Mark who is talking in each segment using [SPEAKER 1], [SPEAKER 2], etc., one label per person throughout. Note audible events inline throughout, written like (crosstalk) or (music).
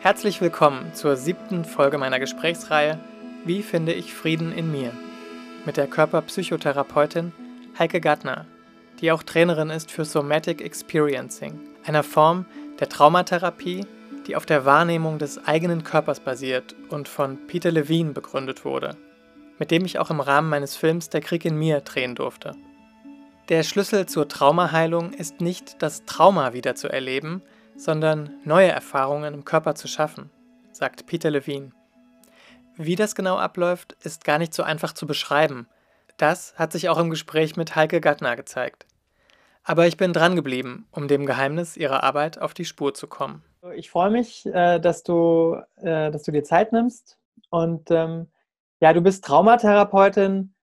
[SPEAKER 1] Herzlich willkommen zur siebten Folge meiner Gesprächsreihe Wie finde ich Frieden in mir? mit der Körperpsychotherapeutin Heike Gattner, die auch Trainerin ist für Somatic Experiencing, einer Form der Traumatherapie, die auf der Wahrnehmung des eigenen Körpers basiert und von Peter Levine begründet wurde, mit dem ich auch im Rahmen meines Films Der Krieg in mir drehen durfte. Der Schlüssel zur Traumaheilung ist nicht das Trauma wieder zu erleben, sondern neue Erfahrungen im Körper zu schaffen, sagt Peter Levine. Wie das genau abläuft, ist gar nicht so einfach zu beschreiben. Das hat sich auch im Gespräch mit Heike Gattner gezeigt. Aber ich bin dran geblieben, um dem Geheimnis ihrer Arbeit auf die Spur zu kommen.
[SPEAKER 2] Ich freue mich, äh, dass du, äh, dass du dir Zeit nimmst. Und ähm, ja, du bist Traumatherapeutin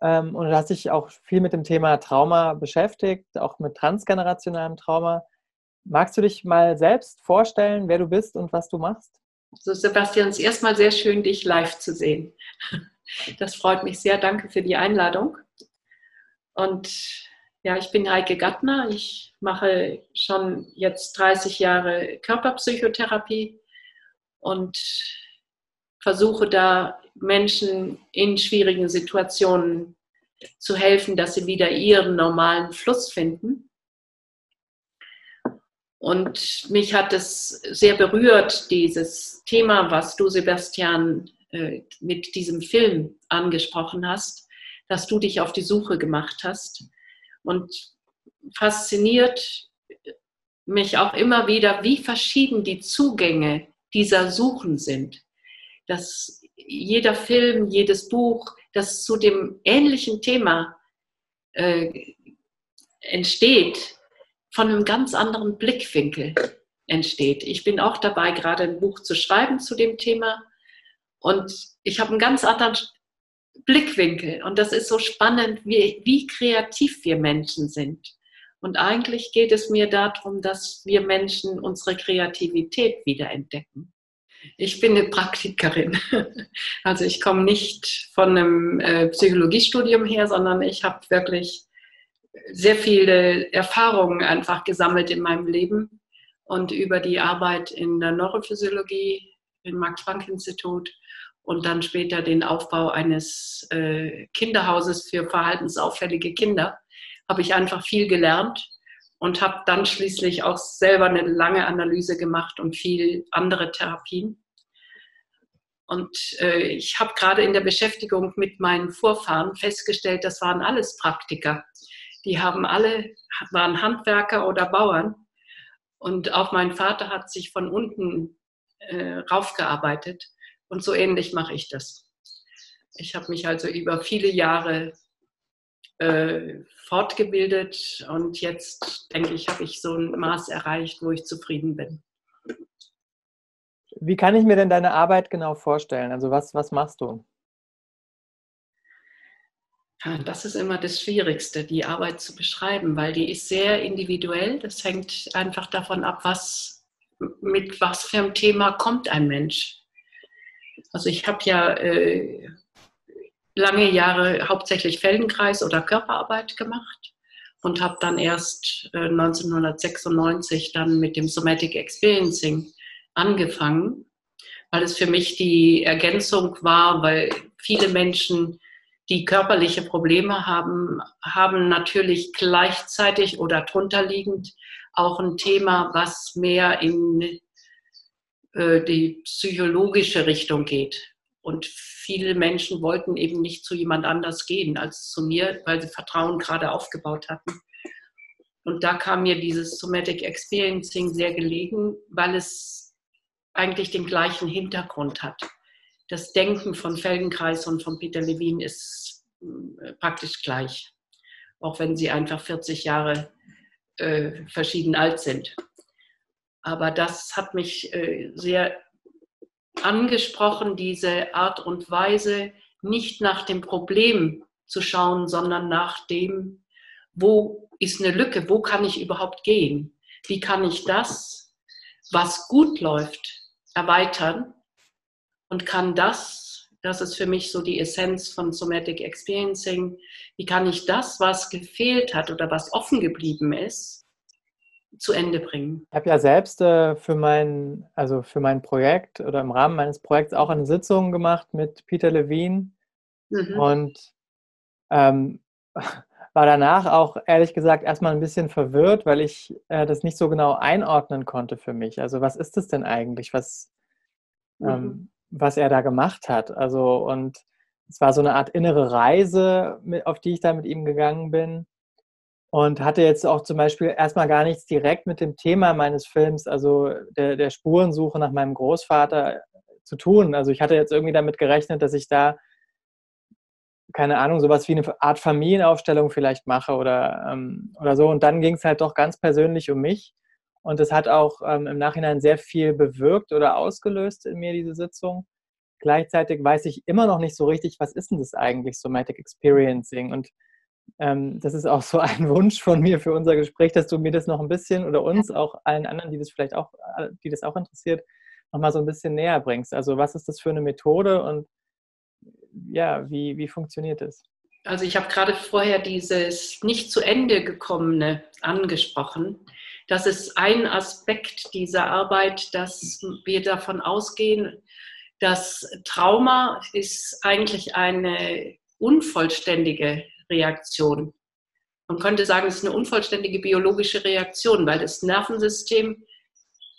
[SPEAKER 2] ähm, und hast dich auch viel mit dem Thema Trauma beschäftigt, auch mit transgenerationalem Trauma. Magst du dich mal selbst vorstellen, wer du bist und was du machst?
[SPEAKER 3] So, Sebastian, es ist erstmal sehr schön, dich live zu sehen. (laughs) Das freut mich sehr. Danke für die Einladung. Und ja, ich bin Heike Gattner. Ich mache schon jetzt 30 Jahre Körperpsychotherapie und versuche da Menschen in schwierigen Situationen zu helfen, dass sie wieder ihren normalen Fluss finden. Und mich hat es sehr berührt, dieses Thema, was du, Sebastian, äh, mit diesem Film angesprochen hast, dass du dich auf die Suche gemacht hast. Und fasziniert mich auch immer wieder, wie verschieden die Zugänge dieser Suchen sind dass jeder Film, jedes Buch, das zu dem ähnlichen Thema äh, entsteht, von einem ganz anderen Blickwinkel entsteht. Ich bin auch dabei, gerade ein Buch zu schreiben zu dem Thema und ich habe einen ganz anderen Blickwinkel und das ist so spannend, wie, wie kreativ wir Menschen sind. Und eigentlich geht es mir darum, dass wir Menschen unsere Kreativität wiederentdecken. Ich bin eine Praktikerin. (laughs) Also ich komme nicht von einem äh, Psychologiestudium her, sondern ich habe wirklich sehr viele Erfahrungen einfach gesammelt in meinem Leben und über die Arbeit in der Neurophysiologie im Max-Planck-Institut und dann später den Aufbau eines äh, Kinderhauses für verhaltensauffällige Kinder habe ich einfach viel gelernt und habe dann schließlich auch selber eine lange Analyse gemacht und viel andere Therapien. Und äh, ich habe gerade in der Beschäftigung mit meinen Vorfahren festgestellt, das waren alles Praktiker. Die haben alle, waren Handwerker oder Bauern. Und auch mein Vater hat sich von unten äh, raufgearbeitet. Und so ähnlich mache ich das. Ich habe mich also über viele Jahre äh, fortgebildet und jetzt denke ich, habe ich so ein Maß erreicht, wo ich zufrieden bin.
[SPEAKER 2] Wie kann ich mir denn deine Arbeit genau vorstellen? Also was, was machst du?
[SPEAKER 3] Das ist immer das Schwierigste, die Arbeit zu beschreiben, weil die ist sehr individuell. Das hängt einfach davon ab, was, mit was für einem Thema kommt ein Mensch. Also ich habe ja äh, lange Jahre hauptsächlich Feldenkreis oder Körperarbeit gemacht und habe dann erst äh, 1996 dann mit dem Somatic Experiencing angefangen, weil es für mich die Ergänzung war, weil viele Menschen, die körperliche Probleme haben, haben natürlich gleichzeitig oder drunterliegend auch ein Thema, was mehr in äh, die psychologische Richtung geht. Und viele Menschen wollten eben nicht zu jemand anders gehen als zu mir, weil sie Vertrauen gerade aufgebaut hatten. Und da kam mir dieses Somatic Experiencing sehr gelegen, weil es eigentlich den gleichen Hintergrund hat. Das Denken von Feldenkreis und von Peter Levine ist äh, praktisch gleich, auch wenn sie einfach 40 Jahre äh, verschieden alt sind. Aber das hat mich äh, sehr angesprochen, diese Art und Weise, nicht nach dem Problem zu schauen, sondern nach dem, wo ist eine Lücke, wo kann ich überhaupt gehen? Wie kann ich das, was gut läuft, erweitern und kann das, das ist für mich so die Essenz von Somatic Experiencing, wie kann ich das, was gefehlt hat oder was offen geblieben ist, zu Ende bringen.
[SPEAKER 2] Ich habe ja selbst äh, für mein, also für mein Projekt oder im Rahmen meines Projekts auch eine Sitzung gemacht mit Peter Levine mhm. und ähm, (laughs) war danach auch ehrlich gesagt erstmal ein bisschen verwirrt, weil ich äh, das nicht so genau einordnen konnte für mich. Also was ist das denn eigentlich, was, ähm, mhm. ähm, was er da gemacht hat? Also und es war so eine Art innere Reise, auf die ich da mit ihm gegangen bin und hatte jetzt auch zum Beispiel erstmal gar nichts direkt mit dem Thema meines Films, also der, der Spurensuche nach meinem Großvater zu tun. Also ich hatte jetzt irgendwie damit gerechnet, dass ich da keine Ahnung, sowas wie eine Art Familienaufstellung vielleicht mache oder, ähm, oder so. Und dann ging es halt doch ganz persönlich um mich. Und es hat auch ähm, im Nachhinein sehr viel bewirkt oder ausgelöst in mir, diese Sitzung. Gleichzeitig weiß ich immer noch nicht so richtig, was ist denn das eigentlich, Somatic Experiencing? Und ähm, das ist auch so (laughs) ein Wunsch von mir für unser Gespräch, dass du mir das noch ein bisschen oder uns, auch allen anderen, die das vielleicht auch, äh, die das auch interessiert, nochmal so ein bisschen näher bringst. Also was ist das für eine Methode und ja, wie, wie funktioniert das?
[SPEAKER 3] Also ich habe gerade vorher dieses nicht zu Ende gekommene angesprochen. Das ist ein Aspekt dieser Arbeit, dass wir davon ausgehen, dass Trauma ist eigentlich eine unvollständige Reaktion. Man könnte sagen, es ist eine unvollständige biologische Reaktion, weil das Nervensystem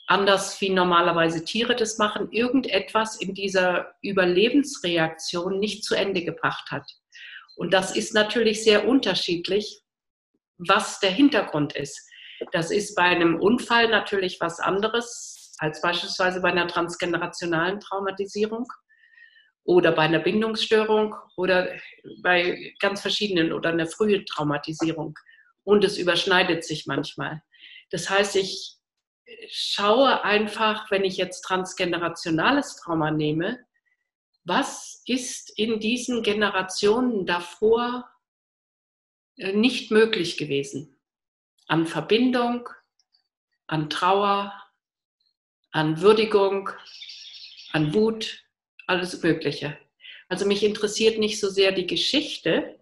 [SPEAKER 3] anders wie normalerweise Tiere das machen, irgendetwas in dieser Überlebensreaktion nicht zu Ende gebracht hat. Und das ist natürlich sehr unterschiedlich, was der Hintergrund ist. Das ist bei einem Unfall natürlich was anderes als beispielsweise bei einer transgenerationalen Traumatisierung oder bei einer Bindungsstörung oder bei ganz verschiedenen oder einer frühen Traumatisierung. Und es überschneidet sich manchmal. Das heißt, ich schaue einfach, wenn ich jetzt transgenerationales Trauma nehme, was ist in diesen Generationen davor äh, nicht möglich gewesen? An Verbindung, an Trauer, an Würdigung, an Wut, alles Mögliche. Also mich interessiert nicht so sehr die Geschichte,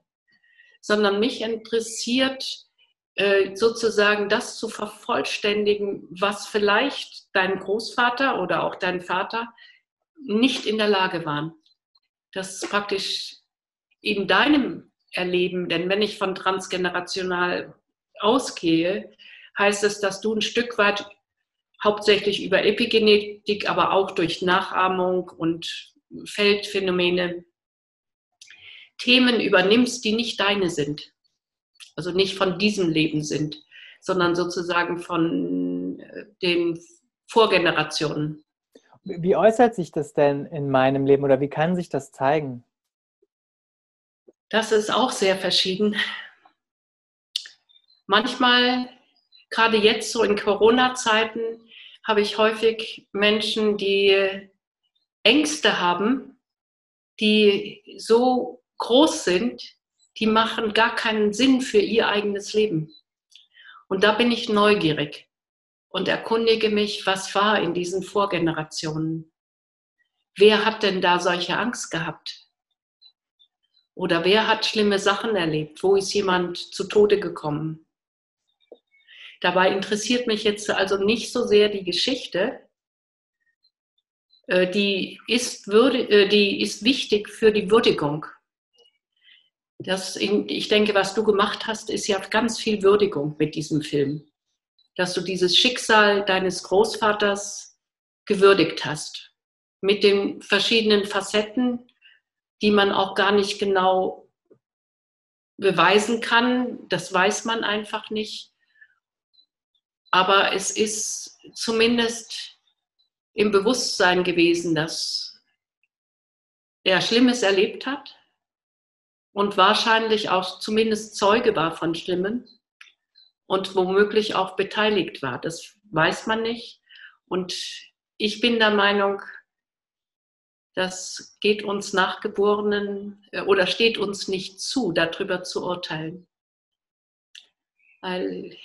[SPEAKER 3] sondern mich interessiert äh, sozusagen das zu vervollständigen, was vielleicht dein Großvater oder auch dein Vater nicht in der Lage waren. Das ist praktisch in deinem Erleben, denn wenn ich von transgenerational ausgehe, heißt es, dass du ein Stück weit hauptsächlich über Epigenetik, aber auch durch Nachahmung und Feldphänomene Themen übernimmst, die nicht deine sind also nicht von diesem Leben sind, sondern sozusagen von äh, den Vorgenerationen.
[SPEAKER 2] Wie äußert sich das denn in meinem Leben oder wie kann sich das zeigen?
[SPEAKER 3] Das ist auch sehr verschieden. Manchmal, gerade jetzt so in Corona-Zeiten, habe ich häufig Menschen, die Ängste haben, die so groß sind, die machen gar keinen Sinn für ihr eigenes Leben. Und da bin ich neugierig und erkundige mich, was war in diesen Vorgenerationen. Wer hat denn da solche Angst gehabt? Oder wer hat schlimme Sachen erlebt? Wo ist jemand zu Tode gekommen? Dabei interessiert mich jetzt also nicht so sehr die Geschichte. Äh, die ist, würde, äh, die ist wichtig für die Würdigung das, ich denke, was du gemacht hast, ist ja ganz viel Würdigung mit diesem Film. Dass du dieses Schicksal deines Großvaters gewürdigt hast. Mit den verschiedenen Facetten, die man auch gar nicht genau beweisen kann. Das weiß man einfach nicht. Aber es ist zumindest im Bewusstsein gewesen, dass er Schlimmes erlebt hat und wahrscheinlich auch zumindest Zeuge war von Schlimmen und womöglich auch beteiligt war. Das weiß man nicht. Und ich bin der Meinung, das geht uns Nachgeborenen äh, oder steht uns nicht zu, darüber zu urteilen. Weil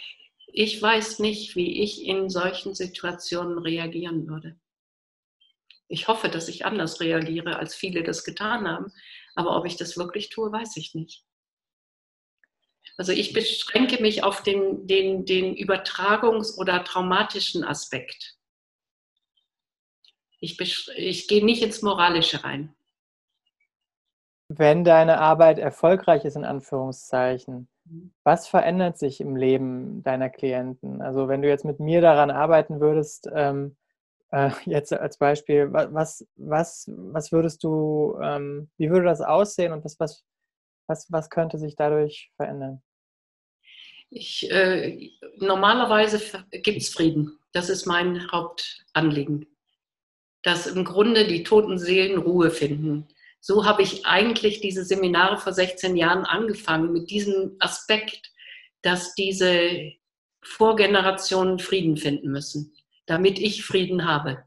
[SPEAKER 3] ich weiß nicht, wie ich in solchen Situationen reagieren würde. Ich hoffe, dass ich anders reagiere, als viele das getan haben. Aber ob ich das wirklich tue, weiß ich nicht. Also ich beschränke mich auf den, den, den Übertragungs- oder traumatischen Aspekt. Ich, ich gehe nicht ins Moralische rein.
[SPEAKER 2] Wenn deine Arbeit erfolgreich ist, in Anführungszeichen. Was verändert sich im Leben deiner Klienten? Also wenn du jetzt mit mir daran arbeiten würdest, ähm, äh, jetzt als Beispiel, was, was, was würdest du, ähm, wie würde das aussehen und was, was, was, was könnte sich dadurch verändern?
[SPEAKER 3] Ich, äh, normalerweise gibt es Frieden. Das ist mein Hauptanliegen. Dass im Grunde die toten Seelen Ruhe finden. So habe ich eigentlich diese Seminare vor 16 Jahren angefangen, mit diesem Aspekt, dass diese Vorgenerationen Frieden finden müssen damit ich Frieden habe.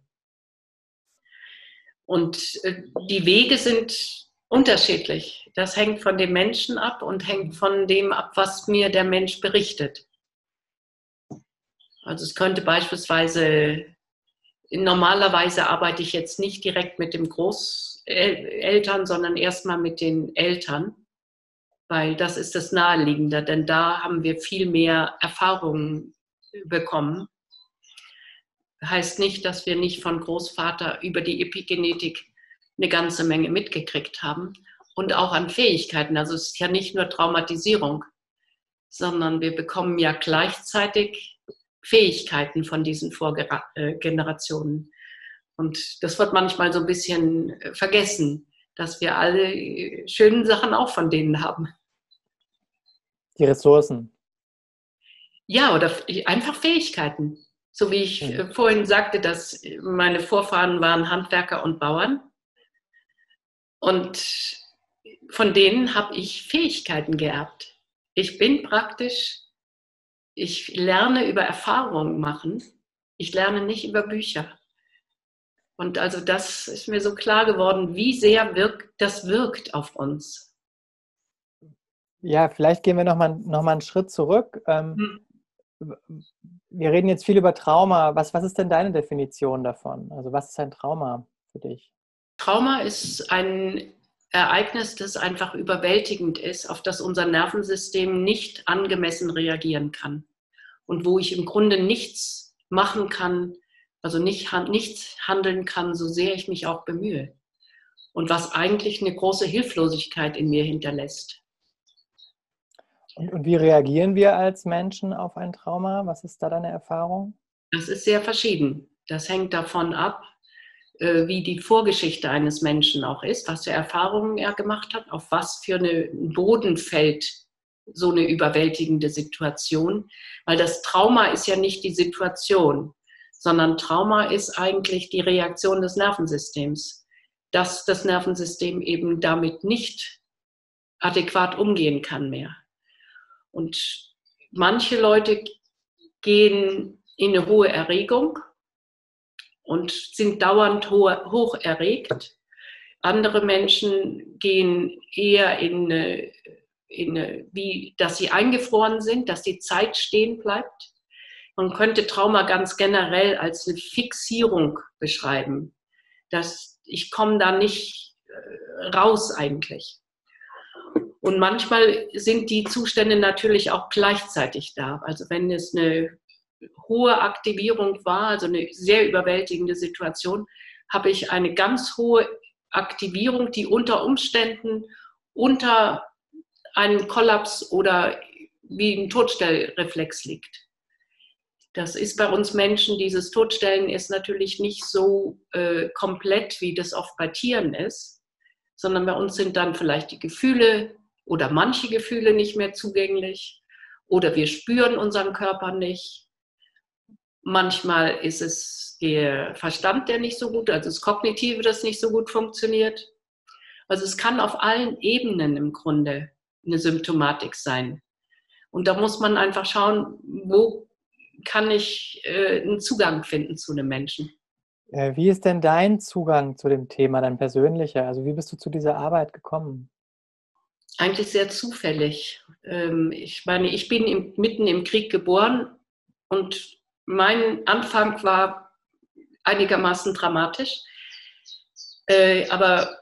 [SPEAKER 3] Und äh, die Wege sind unterschiedlich. Das hängt von dem Menschen ab und hängt von dem ab, was mir der Mensch berichtet. Also es könnte beispielsweise, normalerweise arbeite ich jetzt nicht direkt mit dem Großeltern, sondern erstmal mit den Eltern, weil das ist das Naheliegende, denn da haben wir viel mehr Erfahrungen bekommen heißt nicht, dass wir nicht von Großvater über die Epigenetik eine ganze Menge mitgekriegt haben und auch an Fähigkeiten. Also es ist ja nicht nur Traumatisierung, sondern wir bekommen ja gleichzeitig Fähigkeiten von diesen Vorgenerationen. Und das wird manchmal so ein bisschen äh, vergessen, dass wir alle äh, schönen Sachen auch von denen haben.
[SPEAKER 2] Die Ressourcen.
[SPEAKER 3] Ja, oder einfach Fähigkeiten. So wie ich mhm. Äh, vorhin sagte, dass meine Vorfahren waren Handwerker und Bauern. Und von denen habe ich Fähigkeiten geerbt. Ich bin praktisch, ich lerne über Erfahrungen machen. Ich lerne nicht über Bücher. Und also das ist mir so klar geworden, wie sehr wirkt, das wirkt auf uns.
[SPEAKER 2] Ja, vielleicht gehen wir nochmal noch mal einen Schritt zurück. Ähm, hm wir reden jetzt viel über Trauma. Was, was ist denn deine Definition davon? Also was ist ein Trauma für dich?
[SPEAKER 3] Trauma ist ein Ereignis, das einfach überwältigend ist, auf das unser Nervensystem nicht angemessen reagieren kann. Und wo ich im Grunde nichts machen kann, also nicht, nichts handeln kann, so sehr ich mich auch bemühe. Und was eigentlich eine große Hilflosigkeit in mir hinterlässt.
[SPEAKER 2] Und, und, wie reagieren wir als Menschen auf ein Trauma? Was ist da deine Erfahrung?
[SPEAKER 3] Das ist sehr verschieden. Das hängt davon ab, wie die Vorgeschichte eines Menschen auch ist, was für Erfahrungen er gemacht hat, auf was für einen Boden fällt so eine überwältigende Situation. Weil das Trauma ist ja nicht die Situation, sondern Trauma ist eigentlich die Reaktion des Nervensystems, dass das Nervensystem eben damit nicht adäquat umgehen kann mehr. Und manche Leute gehen in eine hohe Erregung und sind dauernd hoch erregt. Andere Menschen gehen eher in in wie, dass sie eingefroren sind, dass die Zeit stehen bleibt. Man könnte Trauma ganz generell als eine Fixierung beschreiben. Dass ich komme da nicht äh, raus eigentlich. Und manchmal sind die Zustände natürlich auch gleichzeitig da. Also wenn es eine hohe Aktivierung war, also eine sehr überwältigende Situation, habe ich eine ganz hohe Aktivierung, die unter Umständen unter einem Kollaps oder wie ein Todstellreflex liegt. Das ist bei uns Menschen, dieses Todstellen ist natürlich nicht so äh, komplett, wie das oft bei Tieren ist, sondern bei uns sind dann vielleicht die Gefühle oder manche Gefühle nicht mehr zugänglich oder wir spüren unseren Körper nicht. Manchmal ist es der Verstand, der nicht so gut, also das Kognitive, das nicht so gut funktioniert. Also es kann auf allen Ebenen im Grunde eine Symptomatik sein. Und da muss man einfach schauen, wo kann ich äh, einen Zugang finden zu einem Menschen.
[SPEAKER 2] Wie ist denn dein Zugang zu dem Thema, dein persönlicher? Also wie bist du zu dieser Arbeit gekommen?
[SPEAKER 3] eigentlich sehr zufällig. Ähm, ich meine, ich bin mitten im Krieg geboren und mein Anfang war einigermaßen dramatisch. Äh, aber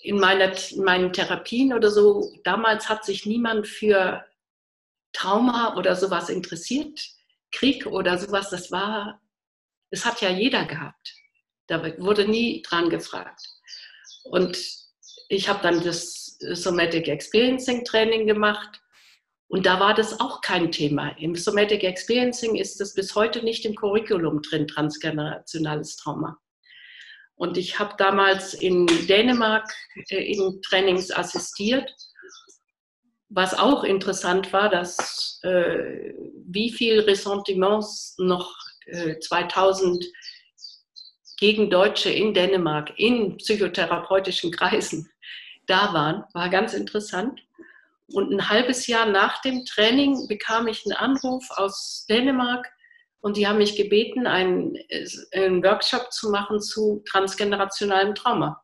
[SPEAKER 3] in, meiner, in meinen Therapien oder so, damals hat sich niemand für Trauma oder sowas interessiert, Krieg oder sowas, das war, es hat ja jeder gehabt. Da wurde nie dran gefragt. Und ich habe dann das Somatic Experiencing Training gemacht und da war das auch kein Thema. Im Somatic Experiencing ist das bis heute nicht im Curriculum drin, transgenerationales Trauma. Und ich habe damals in Dänemark äh, in Trainings assistiert. Was auch interessant war, dass äh, wie viel Ressentiments noch äh, 2000 gegen Deutsche in Dänemark in psychotherapeutischen Kreisen da waren, war ganz interessant. Und ein halbes Jahr nach dem Training bekam ich einen Anruf aus Dänemark und die haben mich gebeten, einen, einen Workshop zu machen zu transgenerationalem Trauma.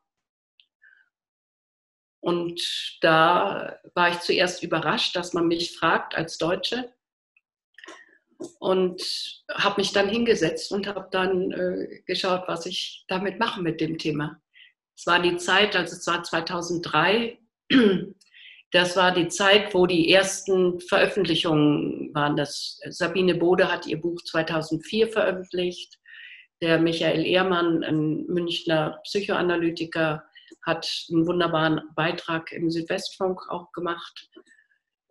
[SPEAKER 3] Und da war ich zuerst überrascht, dass man mich fragt als Deutsche und habe mich dann hingesetzt und habe dann äh, geschaut, was ich damit mache mit dem Thema. Es war die Zeit, also es war 2003, das war die Zeit, wo die ersten Veröffentlichungen waren. Das, Sabine Bode hat ihr Buch 2004 veröffentlicht. Der Michael Ehrmann, ein Münchner Psychoanalytiker, hat einen wunderbaren Beitrag im Südwestfunk auch gemacht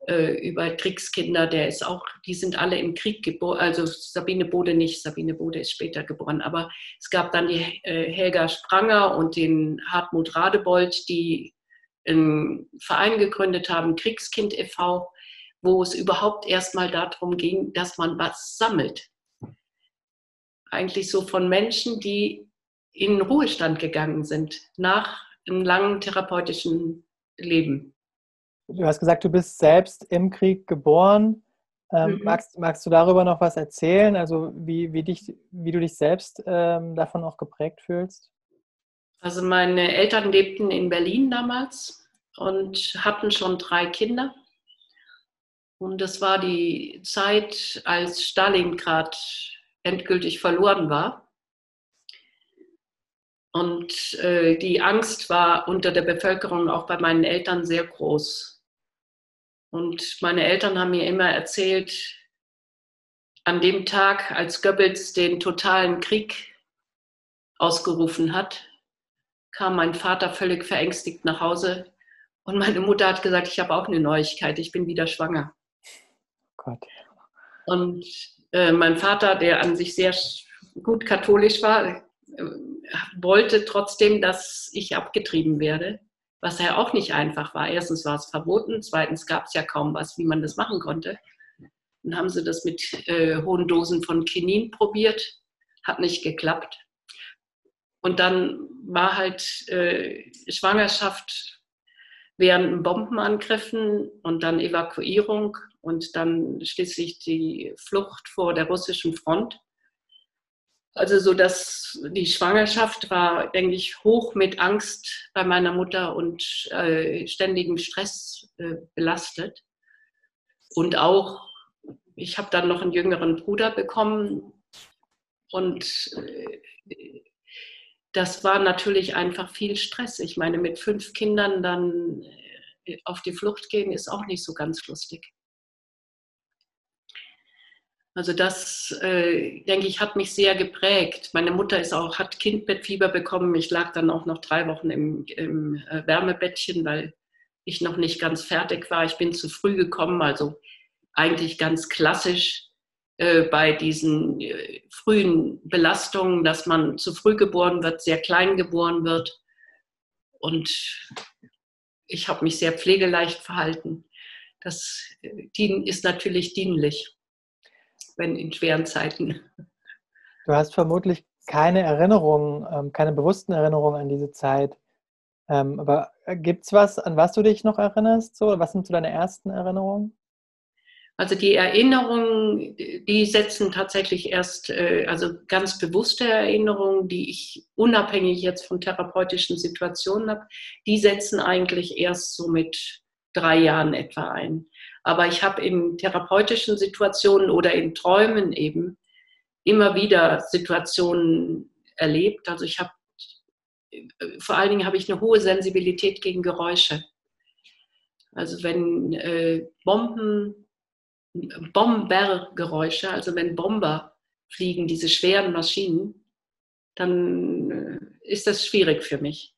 [SPEAKER 3] äh, über Kriegskinder. Der ist auch, die sind alle im Krieg geboren. Also Sabine Bode nicht, Sabine Bode ist später geboren. Aber es gab dann die äh, Helga Spranger und den Hartmut Radebold, die einen Verein gegründet haben, Kriegskind e.V., wo es überhaupt erstmal darum ging, dass man was sammelt. Eigentlich so von Menschen, die in Ruhestand gegangen sind, nach einem langen therapeutischen Leben.
[SPEAKER 2] Du hast gesagt, du bist selbst im Krieg geboren. Ähm, mhm. magst, magst du darüber noch was erzählen? Also wie, wie, dich, wie du dich selbst ähm, davon auch geprägt fühlst?
[SPEAKER 3] Also meine Eltern lebten in Berlin damals und hatten schon drei Kinder. Und das war die Zeit, als Stalingrad endgültig verloren war. Und äh, die Angst war unter der Bevölkerung auch bei meinen Eltern sehr groß. Und meine Eltern haben mir immer erzählt, an dem Tag, als Goebbels den totalen Krieg ausgerufen hat, kam mein Vater völlig verängstigt nach Hause und meine Mutter hat gesagt, ich habe auch eine Neuigkeit, ich bin wieder schwanger. Gott. Und äh, mein Vater, der an sich sehr gut katholisch war, äh, wollte trotzdem, dass ich abgetrieben werde, was ja auch nicht einfach war. Erstens war es verboten, zweitens gab es ja kaum was, wie man das machen konnte. Dann haben sie das mit äh, hohen Dosen von Kinin probiert, hat nicht geklappt. Und dann war halt äh, Schwangerschaft während Bombenangriffen und dann Evakuierung und dann schließlich die Flucht vor der russischen Front. Also so, dass die Schwangerschaft war, denke ich, hoch mit Angst bei meiner Mutter und äh, ständigem Stress äh, belastet. Und auch, ich habe dann noch einen jüngeren Bruder bekommen und äh, das war natürlich einfach viel Stress. Ich meine, mit fünf Kindern dann äh, auf die Flucht gehen, ist auch nicht so ganz lustig. Also das, äh, denke ich, hat mich sehr geprägt. Meine Mutter ist auch, hat Kindbettfieber bekommen. Ich lag dann auch noch drei Wochen im, im äh, Wärmebettchen, weil ich noch nicht ganz fertig war. Ich bin zu früh gekommen, also eigentlich ganz klassisch bei diesen äh, frühen Belastungen, dass man zu früh geboren wird, sehr klein geboren wird. Und ich habe mich sehr pflegeleicht verhalten. Das äh, ist natürlich dienlich, wenn in schweren Zeiten.
[SPEAKER 2] Du hast vermutlich keine Erinnerungen, ähm, keine bewussten Erinnerungen an diese Zeit. Ähm, aber gibt es was, an was du dich noch erinnerst? So? Was sind so deine ersten Erinnerungen?
[SPEAKER 3] Also die Erinnerungen, die setzen tatsächlich erst, äh, also ganz bewusste Erinnerungen, die ich unabhängig jetzt von therapeutischen Situationen habe, die setzen eigentlich erst so mit drei Jahren etwa ein. Aber ich habe in therapeutischen Situationen oder in Träumen eben immer wieder Situationen erlebt. Also ich habe, äh, vor allen Dingen habe ich eine hohe Sensibilität gegen Geräusche. Also wenn äh, Bomben Bombergeräusche, also wenn Bomber fliegen, diese schweren Maschinen, dann äh, ist das schwierig für mich.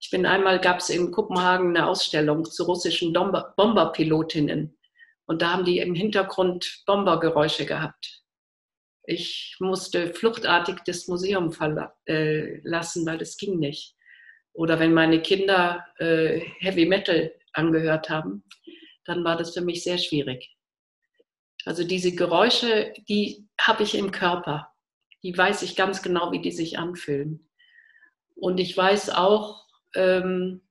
[SPEAKER 3] Ich bin einmal, gab es in Kopenhagen eine Ausstellung zu russischen Bomberpilotinnen und da haben die im Hintergrund Bombergeräusche gehabt. Ich musste fluchtartig das Museum verlassen, äh, weil das ging nicht. Oder wenn meine Kinder äh, Heavy Metal angehört haben, dann war das für mich sehr schwierig. Also diese Geräusche, die habe ich im Körper. Die weiß ich ganz genau, wie die sich anfühlen. Und ich weiß auch, ähm,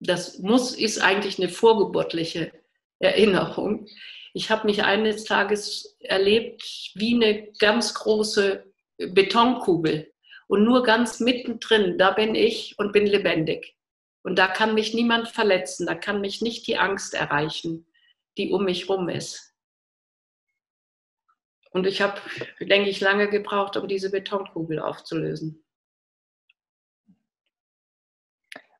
[SPEAKER 3] das muss, ist eigentlich eine vorgeburtliche Erinnerung. Ich habe mich eines Tages erlebt wie eine ganz große Betonkugel. Und nur ganz mittendrin, da bin ich und bin lebendig. Und da kann mich niemand verletzen, da kann mich nicht die Angst erreichen, die um mich rum ist. Und ich habe, denke ich, lange gebraucht, um diese Betonkugel aufzulösen.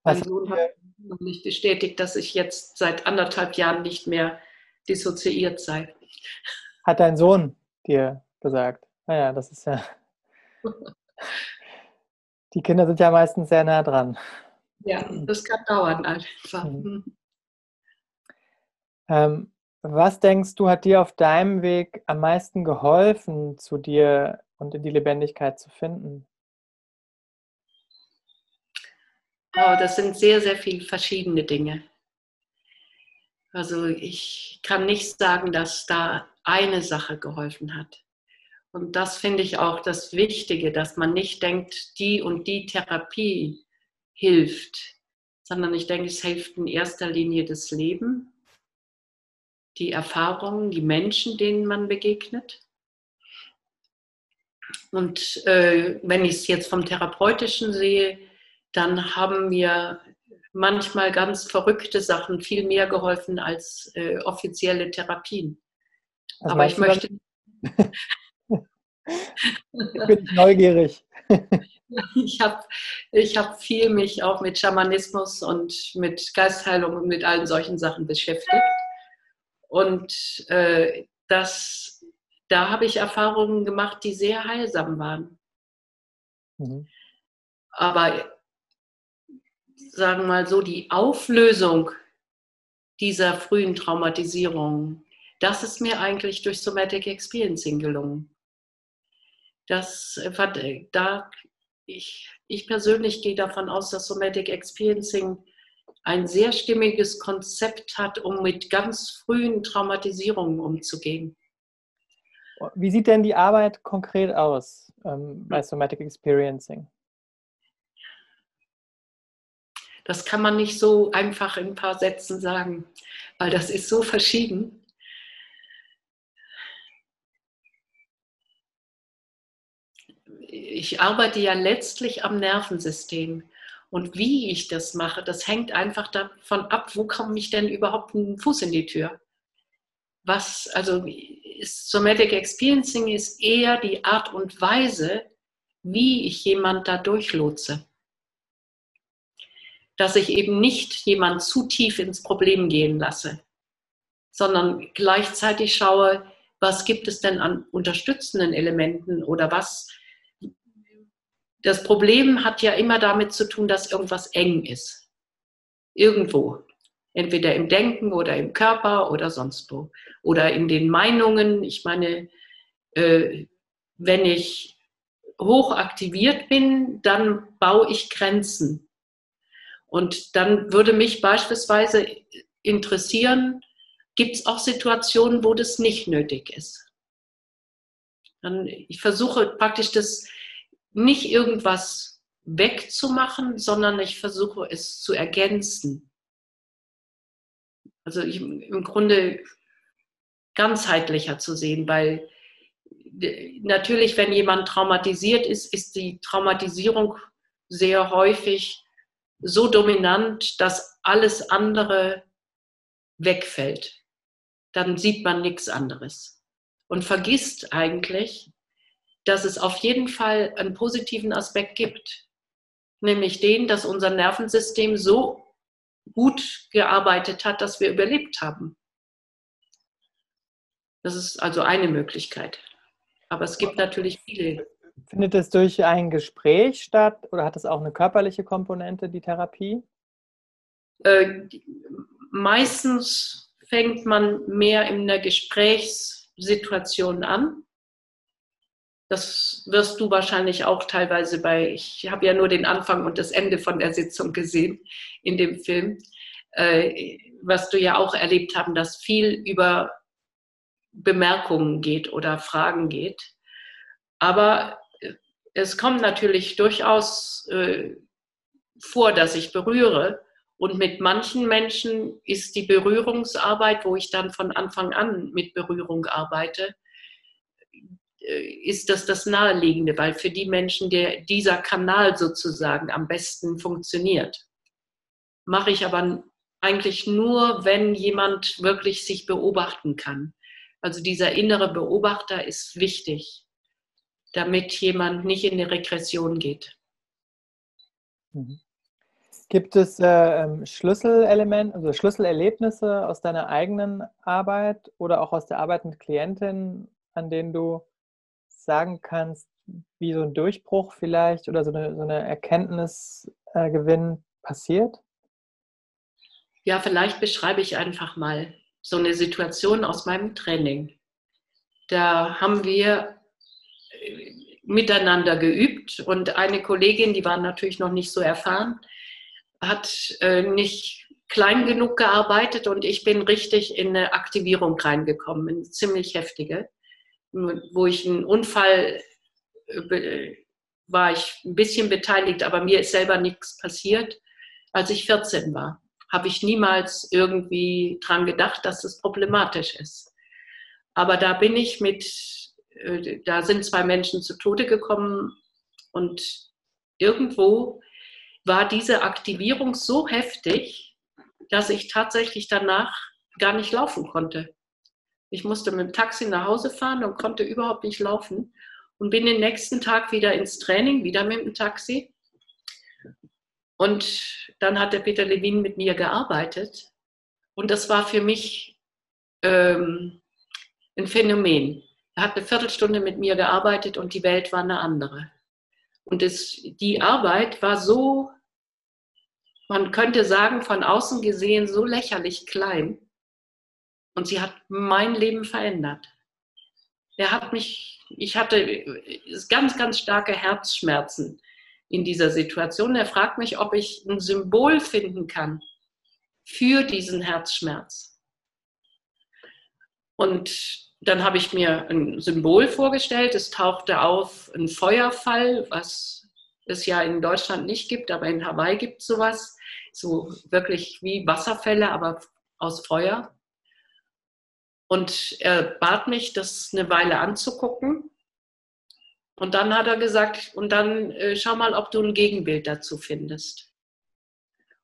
[SPEAKER 3] Mein Sohn hat noch nicht bestätigt, dass ich jetzt seit anderthalb Jahren nicht mehr dissoziiert sei.
[SPEAKER 2] Hat dein Sohn dir gesagt? Naja, das ist ja. (laughs) Die Kinder sind ja meistens sehr nah dran.
[SPEAKER 3] Ja, das kann dauern einfach.
[SPEAKER 2] Mhm. Ähm, was denkst du, hat dir auf deinem Weg am meisten geholfen, zu dir und in die Lebendigkeit zu finden?
[SPEAKER 3] Oh, das sind sehr, sehr viele verschiedene Dinge. Also ich kann nicht sagen, dass da eine Sache geholfen hat. Und das finde ich auch das Wichtige, dass man nicht denkt, die und die Therapie hilft, sondern ich denke, es hilft in erster Linie das Leben, die Erfahrungen, die Menschen, denen man begegnet. Und äh, wenn ich es jetzt vom therapeutischen sehe, dann haben mir manchmal ganz verrückte Sachen viel mehr geholfen als äh, offizielle Therapien. Was Aber ich möchte. (laughs)
[SPEAKER 2] ich bin neugierig.
[SPEAKER 3] ich habe ich hab viel mich auch mit Schamanismus und mit Geistheilung und mit allen solchen Sachen beschäftigt. Und äh, das, da habe ich Erfahrungen gemacht, die sehr heilsam waren. Mhm. Aber sagen wir mal so, die Auflösung dieser frühen Traumatisierung, das ist mir eigentlich durch Somatic Experiencing gelungen. Das, äh, da, ich, ich persönlich gehe davon aus, dass Somatic Experiencing ein sehr stimmiges Konzept hat, um mit ganz frühen Traumatisierungen umzugehen.
[SPEAKER 2] Wie sieht denn die Arbeit konkret aus ähm, bei Somatic Experiencing?
[SPEAKER 3] Das kann man nicht so einfach in ein paar Sätzen sagen, weil das ist so verschieden. Ich arbeite ja letztlich am Nervensystem. Und wie ich das mache, das hängt einfach davon ab, wo komme ich denn überhaupt einen Fuß in die Tür. Was, also Somatic Experiencing ist eher die Art und Weise, wie ich jemand da durchlotse dass ich eben nicht jemand zu tief ins Problem gehen lasse, sondern gleichzeitig schaue, was gibt es denn an unterstützenden Elementen oder was. Das Problem hat ja immer damit zu tun, dass irgendwas eng ist. Irgendwo. Entweder im Denken oder im Körper oder sonst wo. Oder in den Meinungen. Ich meine, äh, wenn ich hoch aktiviert bin, dann baue ich Grenzen. Und dann würde mich beispielsweise interessieren, gibt es auch Situationen, wo das nicht nötig ist? Dann, ich versuche praktisch das nicht irgendwas wegzumachen, sondern ich versuche es zu ergänzen. Also ich, im Grunde ganzheitlicher zu sehen, weil natürlich, wenn jemand traumatisiert ist, ist die Traumatisierung sehr häufig so dominant, dass alles andere wegfällt. Dann sieht man nichts anderes und vergisst eigentlich, dass es auf jeden Fall einen positiven Aspekt gibt, nämlich den, dass unser Nervensystem so gut gearbeitet hat, dass wir überlebt haben. Das ist also eine Möglichkeit. Aber es gibt natürlich viele.
[SPEAKER 2] Findet es durch ein Gespräch statt oder hat es auch eine körperliche Komponente, die Therapie?
[SPEAKER 3] Äh, meistens fängt man mehr in der Gesprächssituation an. Das wirst du wahrscheinlich auch teilweise bei, ich habe ja nur den Anfang und das Ende von der Sitzung gesehen in dem Film, äh, was du ja auch erlebt haben, dass viel über Bemerkungen geht oder Fragen geht. Aber es kommt natürlich durchaus äh, vor, dass ich berühre. Und mit manchen Menschen ist die Berührungsarbeit, wo ich dann von Anfang an mit Berührung arbeite, äh, ist das das Naheliegende, weil für die Menschen der, dieser Kanal sozusagen am besten funktioniert. Mache ich aber eigentlich nur, wenn jemand wirklich sich beobachten kann. Also dieser innere Beobachter ist wichtig, damit jemand nicht in eine Regression geht.
[SPEAKER 2] Mhm. Gibt es äh, ähm, Schlüsselelemente, also Schlüsselerlebnisse aus deiner eigenen Arbeit oder auch aus der Arbeit mit Klientinnen, an denen du sagen kannst, wie so ein Durchbruch vielleicht oder so eine, so eine Erkenntnisgewinn äh, passiert?
[SPEAKER 3] Ja, vielleicht beschreibe ich einfach mal so eine Situation aus meinem Training. Da haben wir äh, miteinander geübt und eine Kollegin, die war natürlich noch nicht so erfahren, hat äh, nicht klein genug gearbeitet und ich bin richtig in eine Aktivierung reingekommen, eine ziemlich heftige, wo ich einen Unfall äh, war ich ein bisschen beteiligt, aber mir ist selber nichts passiert, als ich 14 war habe ich niemals irgendwie dran gedacht, dass es problematisch ist. Aber da bin ich mit, äh, da sind zwei Menschen zu Tode gekommen und irgendwo war diese Aktivierung so heftig, dass ich tatsächlich danach gar nicht laufen konnte. Ich musste mit dem Taxi nach Hause fahren und konnte überhaupt nicht laufen und bin den nächsten Tag wieder ins Training, wieder mit dem Taxi. Und dann hat der Peter Levin mit mir gearbeitet. Und das war für mich ähm, ein Phänomen. Er hat eine Viertelstunde mit mir gearbeitet und die Welt war eine andere. Und es, die Arbeit war so, man könnte sagen, von außen gesehen so lächerlich klein. Und sie hat mein Leben verändert. Er hat mich, ich hatte ganz, ganz starke Herzschmerzen in dieser Situation. Er fragt mich, ob ich ein Symbol finden kann für diesen Herzschmerz. Und dann habe ich mir ein Symbol vorgestellt. Es tauchte auf ein Feuerfall, was es ja in Deutschland nicht gibt, aber in Hawaii gibt es sowas. So wirklich wie Wasserfälle, aber aus Feuer. Und er bat mich, das eine Weile anzugucken. Und dann hat er gesagt, und dann äh, schau mal, ob du ein Gegenbild dazu findest.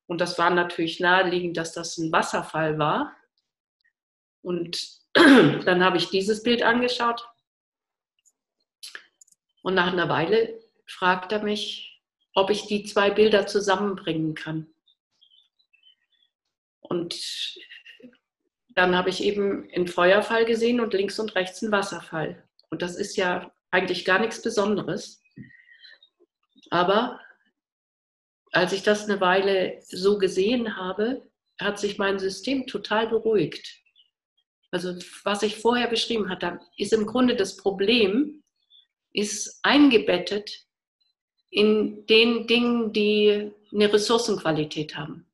[SPEAKER 3] Und das war natürlich naheliegend, dass das ein Wasserfall war. Und (clears throat) dann habe ich dieses Bild angeschaut. Und nach einer Weile fragt er mich, ob ich die zwei Bilder zusammenbringen kann. Und dann habe ich eben einen Feuerfall gesehen und links und rechts einen Wasserfall. Und das ist ja eigentlich gar nichts Besonderes. Aber als ich das eine Weile so gesehen habe, hat sich mein System total beruhigt. Also was ich vorher beschrieben hatte, ist im Grunde das Problem, ist eingebettet in den Dingen, die eine Ressourcenqualität haben.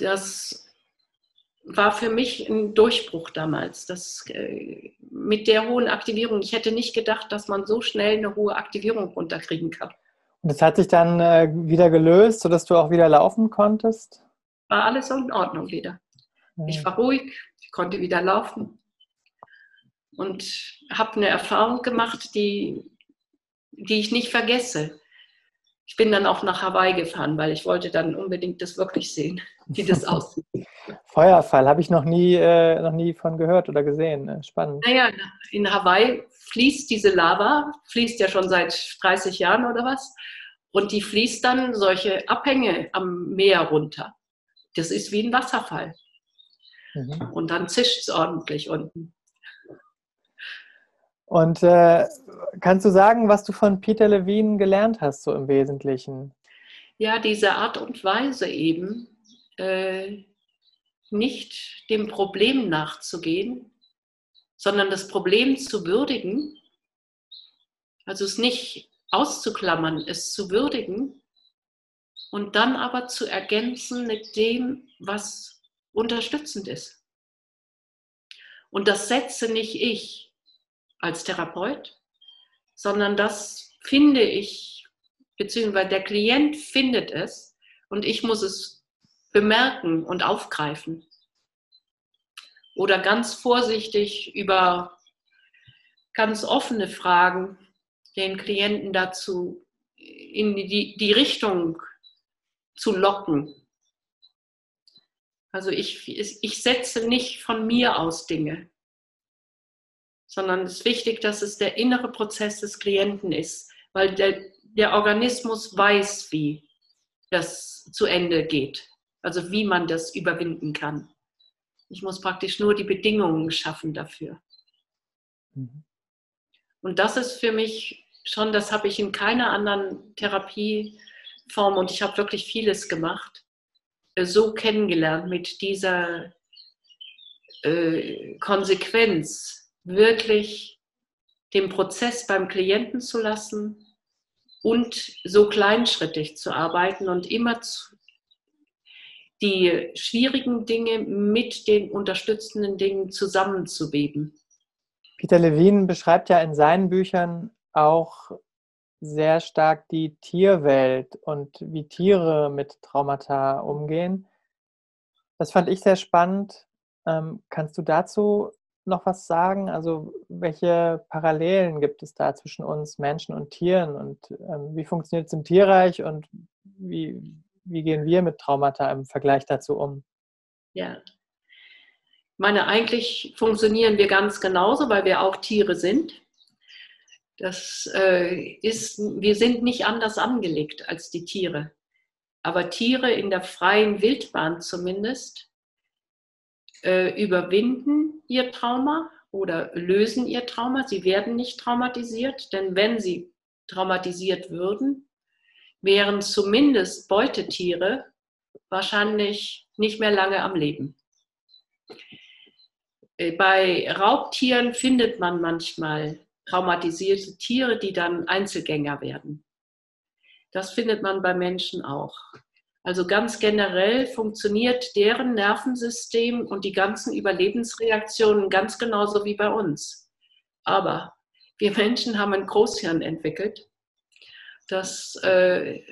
[SPEAKER 3] Das war für mich ein Durchbruch damals. Das, äh, mit der hohen Aktivierung. Ich hätte nicht gedacht, dass man so schnell eine hohe Aktivierung runterkriegen kann.
[SPEAKER 2] Und das hat sich dann äh, wieder gelöst, sodass du auch wieder laufen konntest?
[SPEAKER 3] War alles in Ordnung wieder. Ich war ruhig, ich konnte wieder laufen und habe eine Erfahrung gemacht, die, die ich nicht vergesse ich bin dann auch nach Hawaii gefahren, weil ich wollte dann unbedingt das wirklich sehen, (laughs) wie das aussieht.
[SPEAKER 2] Feuerfall habe ich noch nie, äh, noch nie von gehört oder gesehen. Äh, spannend.
[SPEAKER 3] Naja, in Hawaii fließt diese Lava, fließt ja schon seit 30 Jahren oder was. Und die fließt dann solche Abhänge am Meer runter. Das ist wie ein Wasserfall. Mhm. Und dann zischt es ordentlich unten.
[SPEAKER 2] Und äh, kannst du sagen, was du von Peter Levine gelernt hast, so im Wesentlichen?
[SPEAKER 3] Ja, diese Art und Weise eben, äh, nicht dem Problem nachzugehen, sondern das Problem zu würdigen, also es nicht auszuklammern, es zu würdigen und dann aber zu ergänzen mit dem, was unterstützend ist. Und das setze nicht ich, als Therapeut, sondern das finde ich, beziehungsweise der Klient findet es und ich muss es bemerken und aufgreifen. Oder ganz vorsichtig über ganz offene Fragen den Klienten dazu in die, die Richtung zu locken. Also ich, ich setze nicht von mir aus Dinge, sondern es ist wichtig, dass es der innere Prozess des Klienten ist, weil der, der Organismus weiß, wie das zu Ende geht, also wie man das überwinden kann. Ich muss praktisch nur die Bedingungen schaffen dafür. Mhm. Und das ist für mich schon, das habe ich in keiner anderen Therapieform und ich habe wirklich vieles gemacht, äh, so kennengelernt mit dieser äh, Konsequenz, wirklich den Prozess beim Klienten zu lassen und so kleinschrittig zu arbeiten und immer die schwierigen Dinge mit den unterstützenden Dingen zusammenzuweben.
[SPEAKER 2] Peter Levine beschreibt ja in seinen Büchern auch sehr stark die Tierwelt und wie Tiere mit Traumata umgehen. Das fand ich sehr spannend. Ähm, kannst du dazu noch was sagen? Also welche Parallelen gibt es da zwischen uns Menschen und Tieren und ähm, wie funktioniert es im Tierreich und wie, wie gehen wir mit Traumata im Vergleich dazu um?
[SPEAKER 3] Ja, ich meine, eigentlich funktionieren wir ganz genauso, weil wir auch Tiere sind. Das äh, ist, wir sind nicht anders angelegt als die Tiere. Aber Tiere in der freien Wildbahn zumindest äh, überwinden ihr Trauma oder lösen ihr Trauma. Sie werden nicht traumatisiert, denn wenn sie traumatisiert würden, wären zumindest Beutetiere wahrscheinlich nicht mehr lange am Leben. Äh, bei Raubtieren findet man manchmal traumatisierte Tiere, die dann Einzelgänger werden. Das findet man bei Menschen auch. Also ganz generell funktioniert deren Nervensystem und die ganzen Überlebensreaktionen ganz genauso wie bei uns. Aber wir Menschen haben ein Großhirn entwickelt, das äh,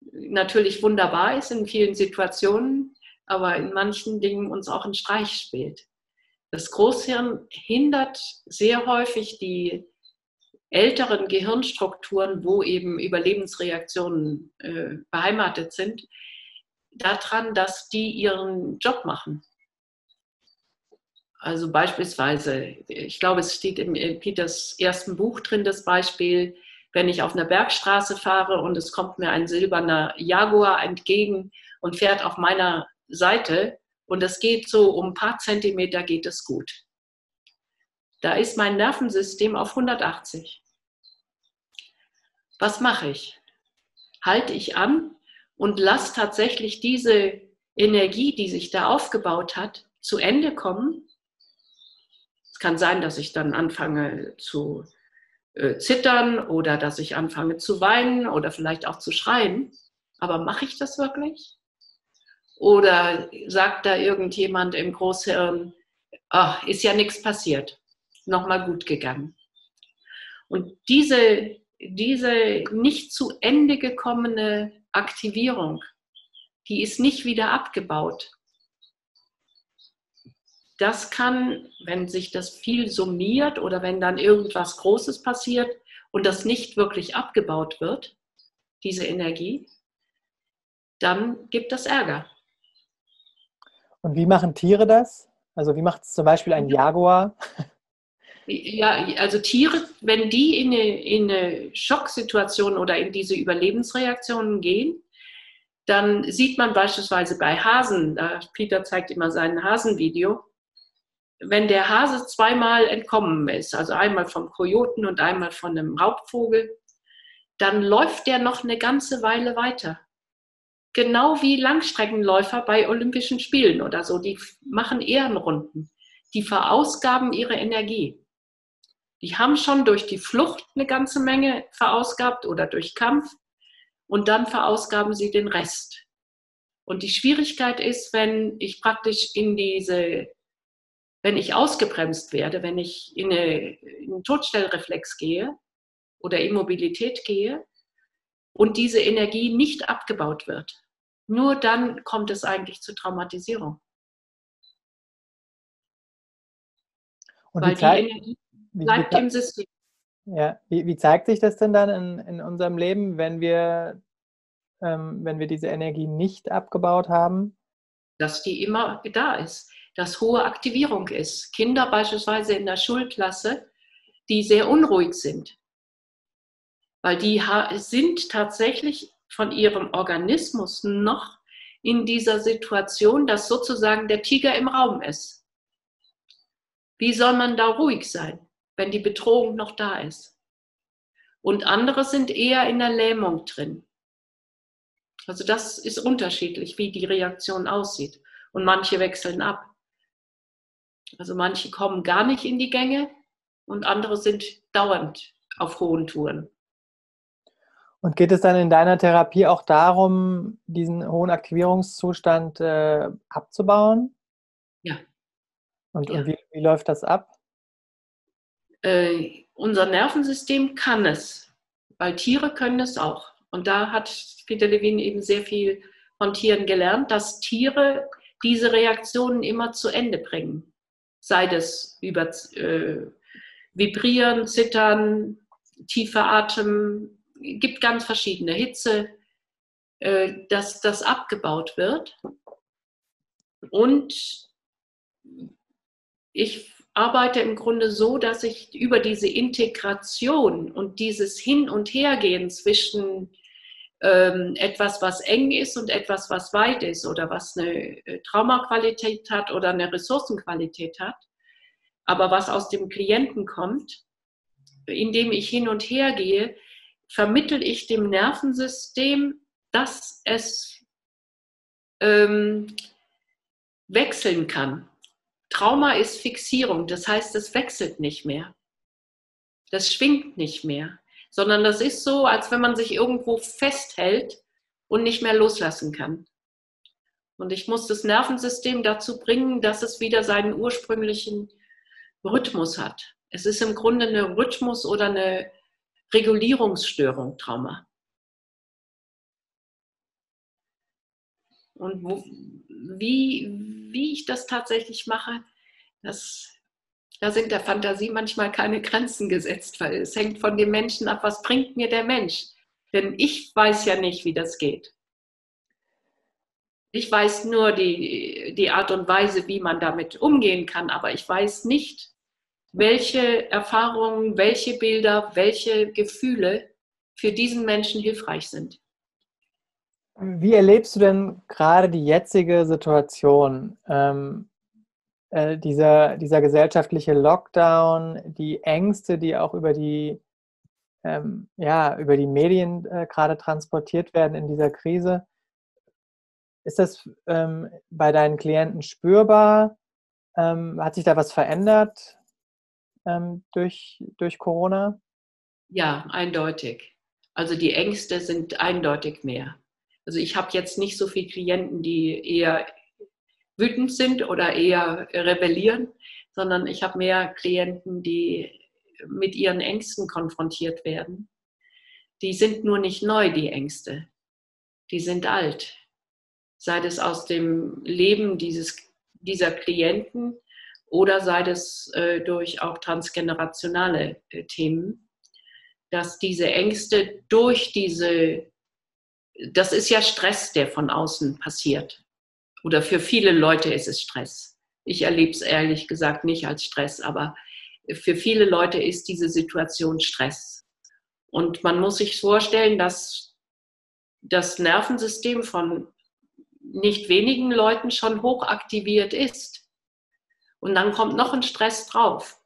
[SPEAKER 3] natürlich wunderbar ist in vielen Situationen, aber in manchen Dingen uns auch einen Streich spielt. Das Großhirn hindert sehr häufig die älteren Gehirnstrukturen, wo eben Überlebensreaktionen äh, beheimatet sind, daran, dass die ihren Job machen. Also beispielsweise, ich glaube, es steht in Peters ersten Buch drin, das Beispiel, wenn ich auf einer Bergstraße fahre und es kommt mir ein silberner Jaguar entgegen und fährt auf meiner Seite und es geht so um ein paar Zentimeter geht es gut. Da ist mein Nervensystem auf 180. Was mache ich? Halte ich an und lasse tatsächlich diese Energie, die sich da aufgebaut hat, zu Ende kommen? Es kann sein, dass ich dann anfange zu äh, zittern oder dass ich anfange zu weinen oder vielleicht auch zu schreien. Aber mache ich das wirklich? Oder sagt da irgendjemand im Großhirn, ach, ist ja nichts passiert nochmal gut gegangen. Und diese, diese nicht zu Ende gekommene Aktivierung, die ist nicht wieder abgebaut. Das kann, wenn sich das viel summiert oder wenn dann irgendwas Großes passiert und das nicht wirklich abgebaut wird, diese Energie, dann gibt das Ärger.
[SPEAKER 2] Und wie machen Tiere das? Also wie macht es zum Beispiel ein Jaguar?
[SPEAKER 3] Ja, also Tiere, wenn die in eine, in eine Schocksituation oder in diese Überlebensreaktionen gehen, dann sieht man beispielsweise bei Hasen, Peter zeigt immer sein Hasenvideo, wenn der Hase zweimal entkommen ist, also einmal vom Kojoten und einmal von einem Raubvogel, dann läuft der noch eine ganze Weile weiter. Genau wie Langstreckenläufer bei Olympischen Spielen oder so, die machen Ehrenrunden. Die verausgaben ihre Energie. Die haben schon durch die Flucht eine ganze Menge verausgabt oder durch Kampf und dann verausgaben sie den Rest. Und die Schwierigkeit ist, wenn ich praktisch in diese wenn ich ausgebremst werde, wenn ich in, eine, in einen Todstellreflex gehe oder Immobilität gehe und diese Energie nicht abgebaut wird, nur dann kommt es eigentlich zu Traumatisierung.
[SPEAKER 2] Und Weil die, Zeit, die Energie bleibt wie, im System. Ja, wie, wie, zeigt sich das denn dann in, in unserem Leben, wenn wir, ähm, wenn wir diese Energie nicht abgebaut haben?
[SPEAKER 3] Dass die immer da ist dass hohe Aktivierung ist. Kinder beispielsweise in der Schulklasse, die sehr unruhig sind, weil die sind tatsächlich von ihrem Organismus noch in dieser Situation, dass sozusagen der Tiger im Raum ist. Wie soll man da ruhig sein, wenn die Bedrohung noch da ist? Und andere sind eher in der Lähmung drin. Also das ist unterschiedlich, wie die Reaktion aussieht. Und manche wechseln ab. Also manche kommen gar nicht in die Gänge und andere sind dauernd auf hohen Touren.
[SPEAKER 2] Und geht es dann in deiner Therapie auch darum, diesen hohen Aktivierungszustand äh, abzubauen?
[SPEAKER 3] Ja.
[SPEAKER 2] Und, ja. und wie, wie, läuft das ab?
[SPEAKER 3] Äh, unser Nervensystem kann es, weil Tiere können es auch. Und da hat Peter Levin eben sehr viel von Tieren gelernt, dass Tiere diese Reaktionen immer zu Ende bringen sei das über äh, Vibrieren, Zittern, tiefer Atem, gibt ganz verschiedene Hitze, äh, dass das abgebaut wird. Und ich arbeite im Grunde so, dass ich über diese Integration und dieses Hin- und Hergehen zwischen ähm, etwas, was eng ist und etwas, was weit ist oder was eine äh, Traumaqualität hat oder eine Ressourcenqualität hat, aber was aus dem Klienten kommt, indem ich hin und her gehe, vermittel ich dem Nervensystem, dass es ähm, wechseln kann. Trauma ist Fixierung, das heißt, es wechselt nicht mehr. Das schwingt nicht mehr sondern das ist so, als wenn man sich irgendwo festhält und nicht mehr loslassen kann. Und ich muss das Nervensystem dazu bringen, dass es wieder seinen ursprünglichen Rhythmus hat. Es ist im Grunde eine Rhythmus- oder eine Regulierungsstörung, Trauma. Und wo, wie, wie ich das tatsächlich mache, das da sind der Fantasie manchmal keine Grenzen gesetzt, weil es hängt von dem Menschen ab, was bringt mir der Mensch? Denn ich weiß ja nicht, wie das geht. Ich weiß nur die, die Art und Weise, wie man damit umgehen kann, aber ich weiß nicht, welche Erfahrungen, welche Bilder, welche Gefühle für diesen Menschen hilfreich sind.
[SPEAKER 2] Wie erlebst du denn gerade die jetzige Situation? Ähm, äh, dieser, dieser gesellschaftliche Lockdown, die Ängste, die auch über die, ähm, ja, über die Medien äh, gerade transportiert werden in dieser Krise. Ist das ähm, bei deinen Klienten spürbar? Ähm, hat sich da was verändert ähm, durch, durch Corona?
[SPEAKER 3] Ja, eindeutig. Also die Ängste sind eindeutig mehr. Also ich habe jetzt nicht so viele Klienten, die eher wütend sind oder eher rebellieren, sondern ich habe mehr Klienten, die mit ihren Ängsten konfrontiert werden. Die sind nur nicht neu, die Ängste. Die sind alt. Sei es aus dem Leben dieses, dieser Klienten oder sei es äh, durch auch transgenerationale äh, Themen, dass diese Ängste durch diese, das ist ja Stress, der von außen passiert. Oder für viele Leute ist es Stress. Ich erlebe es ehrlich gesagt nicht als Stress, aber für viele Leute ist diese Situation Stress. Und man muss sich vorstellen, dass das Nervensystem von nicht wenigen Leuten schon hochaktiviert ist. Und dann kommt noch ein Stress drauf.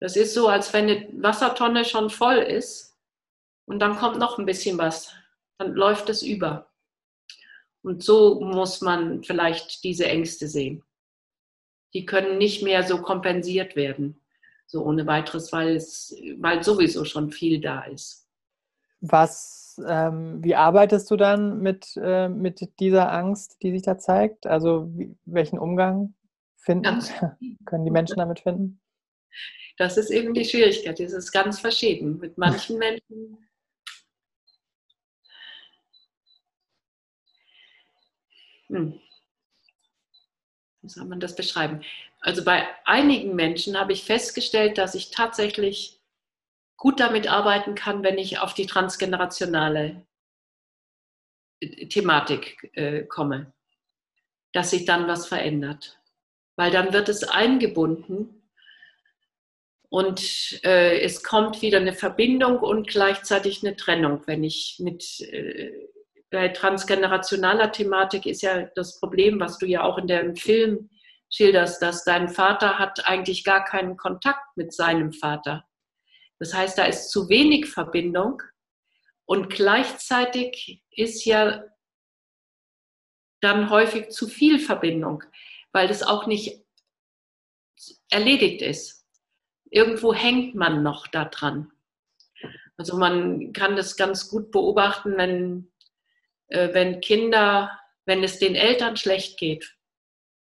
[SPEAKER 3] Das ist so, als wenn eine Wassertonne schon voll ist und dann kommt noch ein bisschen was. Dann läuft es über. Und so muss man vielleicht diese Ängste sehen. Die können nicht mehr so kompensiert werden, so ohne weiteres, weil es weil sowieso schon viel da ist.
[SPEAKER 2] Was, ähm, wie arbeitest du dann mit, äh, mit dieser Angst, die sich da zeigt? Also wie, welchen Umgang finden, (laughs) können die Menschen damit finden?
[SPEAKER 3] Das ist eben die Schwierigkeit. Es ist ganz verschieden. Mit manchen Menschen hm. wie soll man das beschreiben? Also bei einigen Menschen habe ich festgestellt, dass ich tatsächlich gut damit arbeiten kann, wenn ich auf die transgenerationale äh, Thematik äh, komme, dass sich dann was verändert. Weil dann wird es eingebunden und äh, es kommt wieder eine Verbindung und gleichzeitig eine Trennung, wenn ich mit äh, bei transgenerationaler Thematik ist ja das Problem, was du ja auch in dem Film schilderst, dass dein Vater hat eigentlich gar keinen Kontakt mit seinem Vater. Das heißt, da ist zu wenig Verbindung und gleichzeitig ist ja dann häufig zu viel Verbindung, weil das auch nicht erledigt ist. Irgendwo hängt man noch da dran. Also man kann das ganz gut beobachten, wenn wenn Kinder, wenn es den Eltern schlecht geht,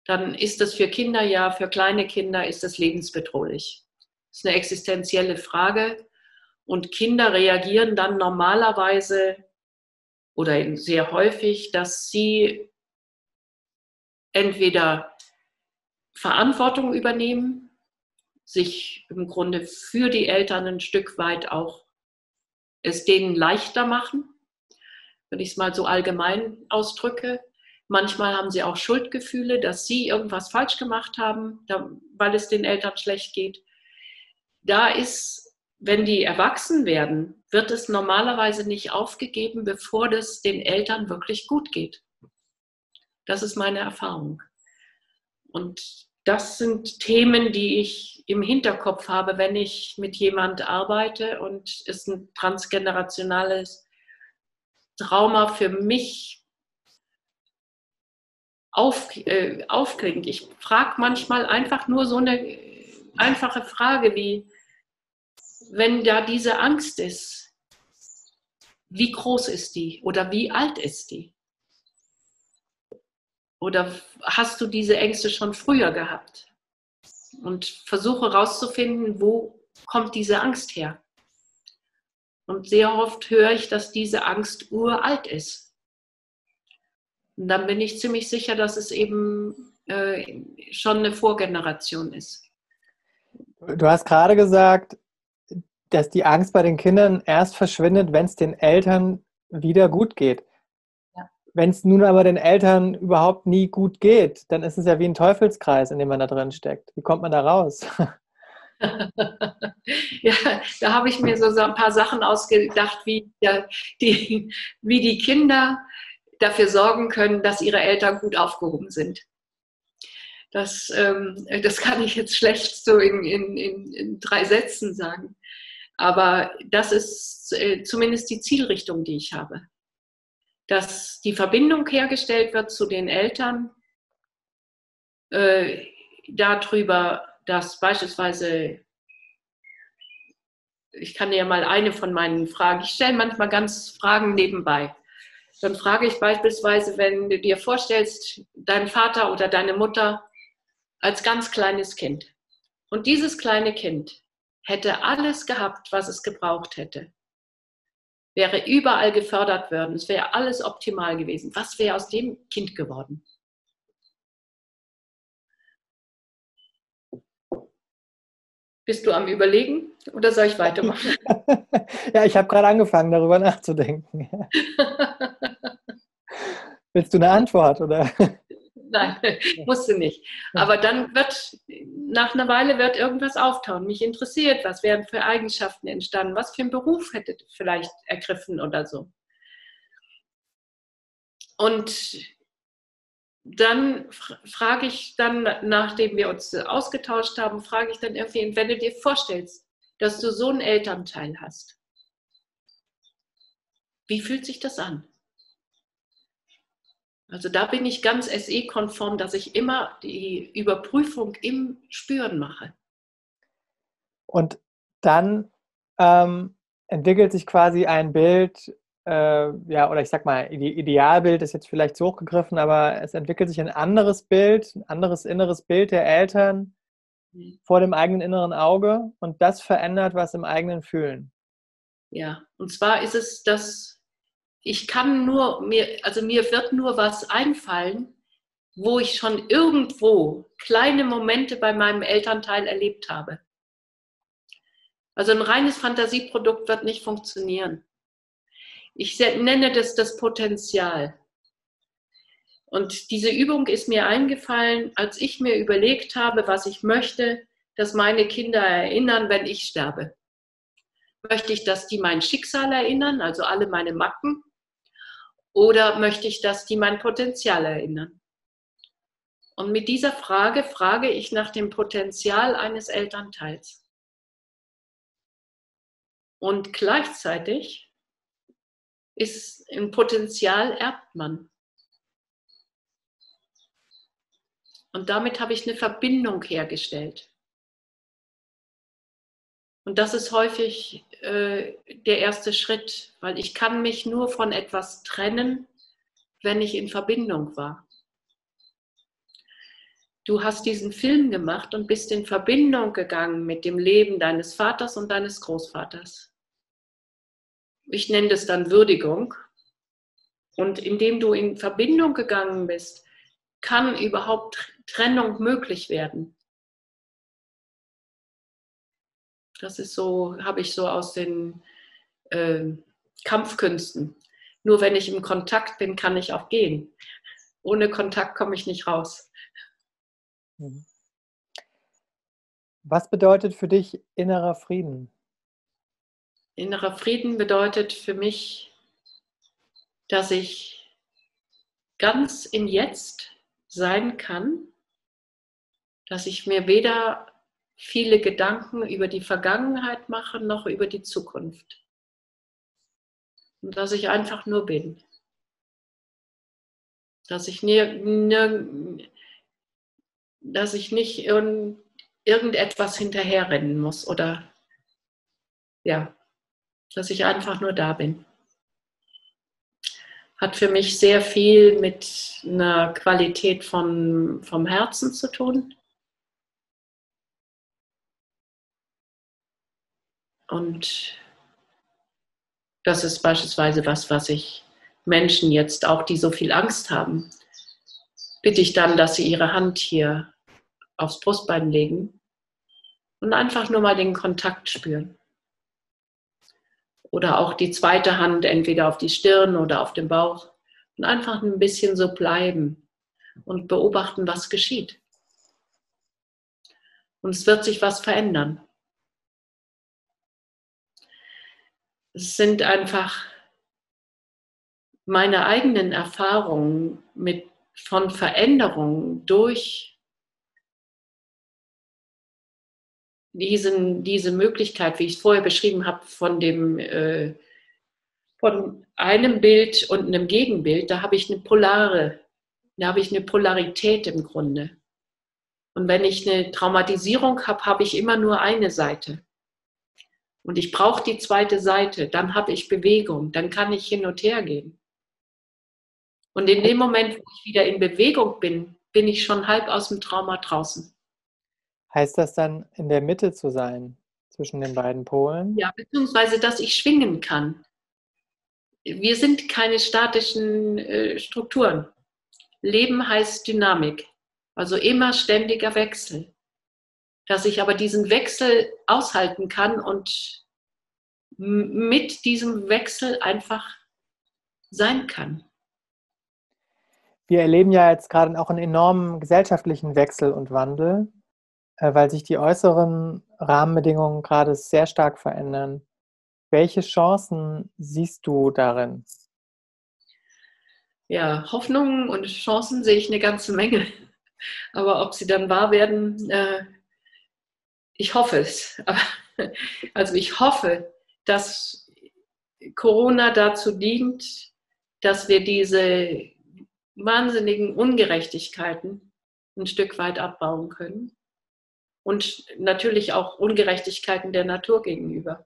[SPEAKER 3] dann ist das für Kinder ja, für kleine Kinder ist das lebensbedrohlich. Das ist eine existenzielle Frage. Und Kinder reagieren dann normalerweise oder sehr häufig, dass sie entweder Verantwortung übernehmen, sich im Grunde für die Eltern ein Stück weit auch es denen leichter machen wenn ich es mal so allgemein ausdrücke. Manchmal haben sie auch Schuldgefühle, dass sie irgendwas falsch gemacht haben, weil es den Eltern schlecht geht. Da ist, wenn die erwachsen werden, wird es normalerweise nicht aufgegeben, bevor es den Eltern wirklich gut geht. Das ist meine Erfahrung. Und das sind Themen, die ich im Hinterkopf habe, wenn ich mit jemand arbeite und es ein transgenerationales Trauma für mich auf, äh, aufklingt. Ich frage manchmal einfach nur so eine einfache Frage wie, wenn da diese Angst ist, wie groß ist die oder wie alt ist die? Oder hast du diese Ängste schon früher gehabt? Und versuche herauszufinden, wo kommt diese Angst her? Und sehr oft höre ich, dass diese Angst uralt ist. Und dann bin ich ziemlich sicher, dass es eben äh, schon eine Vorgeneration ist.
[SPEAKER 2] Du hast gerade gesagt, dass die Angst bei den Kindern erst verschwindet, wenn es den Eltern wieder gut geht. Ja. Wenn es nun aber den Eltern überhaupt nie gut geht, dann ist es ja wie ein Teufelskreis, in dem man da drin steckt. Wie kommt man da raus? (laughs) (laughs)
[SPEAKER 3] ja, da habe ich mir so ein paar Sachen ausgedacht, wie, die, wie die Kinder dafür sorgen können, dass ihre Eltern gut aufgehoben sind. Das, ähm, das kann ich jetzt schlecht so in, in, in, in drei Sätzen sagen. Aber das ist äh, zumindest die Zielrichtung, die ich habe. Dass die Verbindung hergestellt wird zu den Eltern, äh, darüber dass beispielsweise, ich kann dir mal eine von meinen Fragen, ich stelle manchmal ganz Fragen nebenbei. Dann frage ich beispielsweise, wenn du dir vorstellst, dein Vater oder deine Mutter als ganz kleines Kind. Und dieses kleine Kind hätte alles gehabt, was es gebraucht hätte. Wäre überall gefördert worden. Es wäre alles optimal gewesen. Was wäre aus dem Kind geworden? Bist du am Überlegen oder soll ich weitermachen? (laughs) (laughs)
[SPEAKER 2] ja, ich habe gerade angefangen, darüber nachzudenken. (laughs) Willst du eine Antwort oder?
[SPEAKER 3] Nein, musst du nicht. Aber dann wird, nach einer Weile wird irgendwas auftauchen. Mich interessiert, was wären für Eigenschaften entstanden, was für einen Beruf hätte vielleicht ergriffen oder so. Und dann frage ich dann, nachdem wir uns ausgetauscht haben, frage ich dann irgendwie, wenn du dir vorstellst, dass du so einen Elternteil hast, wie fühlt sich das an? Also da bin ich ganz SE-konform, dass ich immer die Überprüfung im Spüren mache.
[SPEAKER 2] Und dann ähm, entwickelt sich quasi ein Bild, äh, ja, oder ich sag mal, Idealbild ist jetzt vielleicht zu hochgegriffen, aber es entwickelt sich ein anderes Bild, ein anderes inneres Bild der Eltern mhm. vor dem eigenen inneren Auge und das verändert was im eigenen Fühlen.
[SPEAKER 3] Ja, und zwar ist es das ich kann nur, mir, also mir wird nur was einfallen, wo ich schon irgendwo kleine Momente bei meinem Elternteil erlebt habe. Also ein reines Fantasieprodukt wird nicht funktionieren. Ich nenne das das Potenzial. Und diese Übung ist mir eingefallen, als ich mir überlegt habe, was ich möchte, dass meine Kinder erinnern, wenn ich sterbe. Möchte ich, dass die mein Schicksal erinnern, also alle meine Macken? Oder möchte ich, dass die mein Potenzial erinnern? Und mit dieser Frage frage ich nach dem Potenzial eines Elternteils. Und gleichzeitig ist ein Potenzial erbt man. Und damit habe ich eine Verbindung hergestellt. Und das ist häufig äh, der erste Schritt, weil ich kann mich nur von etwas trennen, wenn ich in Verbindung war. Du hast diesen Film gemacht und bist in Verbindung gegangen mit dem Leben deines Vaters und deines Großvaters. Ich nenne das dann Würdigung. Und indem du in Verbindung gegangen bist, kann überhaupt Trennung möglich werden. Das ist so, habe ich so aus den äh, Kampfkünsten. Nur wenn ich im Kontakt bin, kann ich auch gehen. Ohne Kontakt komme ich nicht raus.
[SPEAKER 2] Mhm. Was bedeutet für dich innerer Frieden?
[SPEAKER 3] Innerer Frieden bedeutet für mich, dass ich ganz im Jetzt sein kann, dass ich mir weder viele Gedanken über die Vergangenheit mache, noch über die Zukunft. Und dass ich einfach nur bin. Dass ich, nie, nie, dass ich nicht irgend, irgendetwas hinterherrennen muss oder ja, dass ich einfach nur da bin. Hat für mich sehr viel mit einer Qualität von, vom Herzen zu tun Und das ist beispielsweise was, was ich Menschen jetzt auch, die so viel Angst haben, bitte ich dann, dass sie ihre Hand hier aufs Brustbein legen und einfach nur mal den Kontakt spüren. Oder auch die zweite Hand entweder auf die Stirn oder auf den Bauch und einfach ein bisschen so bleiben und beobachten, was geschieht. Und es wird sich was verändern. es sind einfach meine eigenen Erfahrungen mit, von Veränderungen durch diesen, diese Möglichkeit, wie ich es vorher beschrieben habe, von dem äh, von einem Bild und einem Gegenbild, da habe ich eine polare, da habe ich eine Polarität im Grunde. Und wenn ich eine Traumatisierung habe, habe ich immer nur eine Seite. Und ich brauche die zweite Seite, dann habe ich Bewegung, dann kann ich hin und her gehen. Und in dem Moment, wo ich wieder in Bewegung bin, bin ich schon halb aus dem Trauma draußen.
[SPEAKER 2] Heißt das dann, in der Mitte zu sein zwischen den beiden Polen?
[SPEAKER 3] Ja, beziehungsweise, dass ich schwingen kann. Wir sind keine statischen äh, Strukturen. Leben heißt Dynamik, also immer ständiger Wechsel dass ich aber diesen Wechsel aushalten kann und mit diesem Wechsel einfach sein kann.
[SPEAKER 2] Wir erleben ja jetzt gerade auch einen enormen gesellschaftlichen Wechsel und Wandel, weil sich die äußeren Rahmenbedingungen gerade sehr stark verändern. Welche Chancen siehst du darin?
[SPEAKER 3] ja, Hoffnungen und Chancen sehe ich eine ganze Menge. Aber ob sie dann wahr werden, äh, ich hoffe es. Also ich hoffe, dass Corona dazu dient, dass wir diese wahnsinnigen Ungerechtigkeiten ein Stück weit abbauen können. Und natürlich auch Ungerechtigkeiten der Natur gegenüber.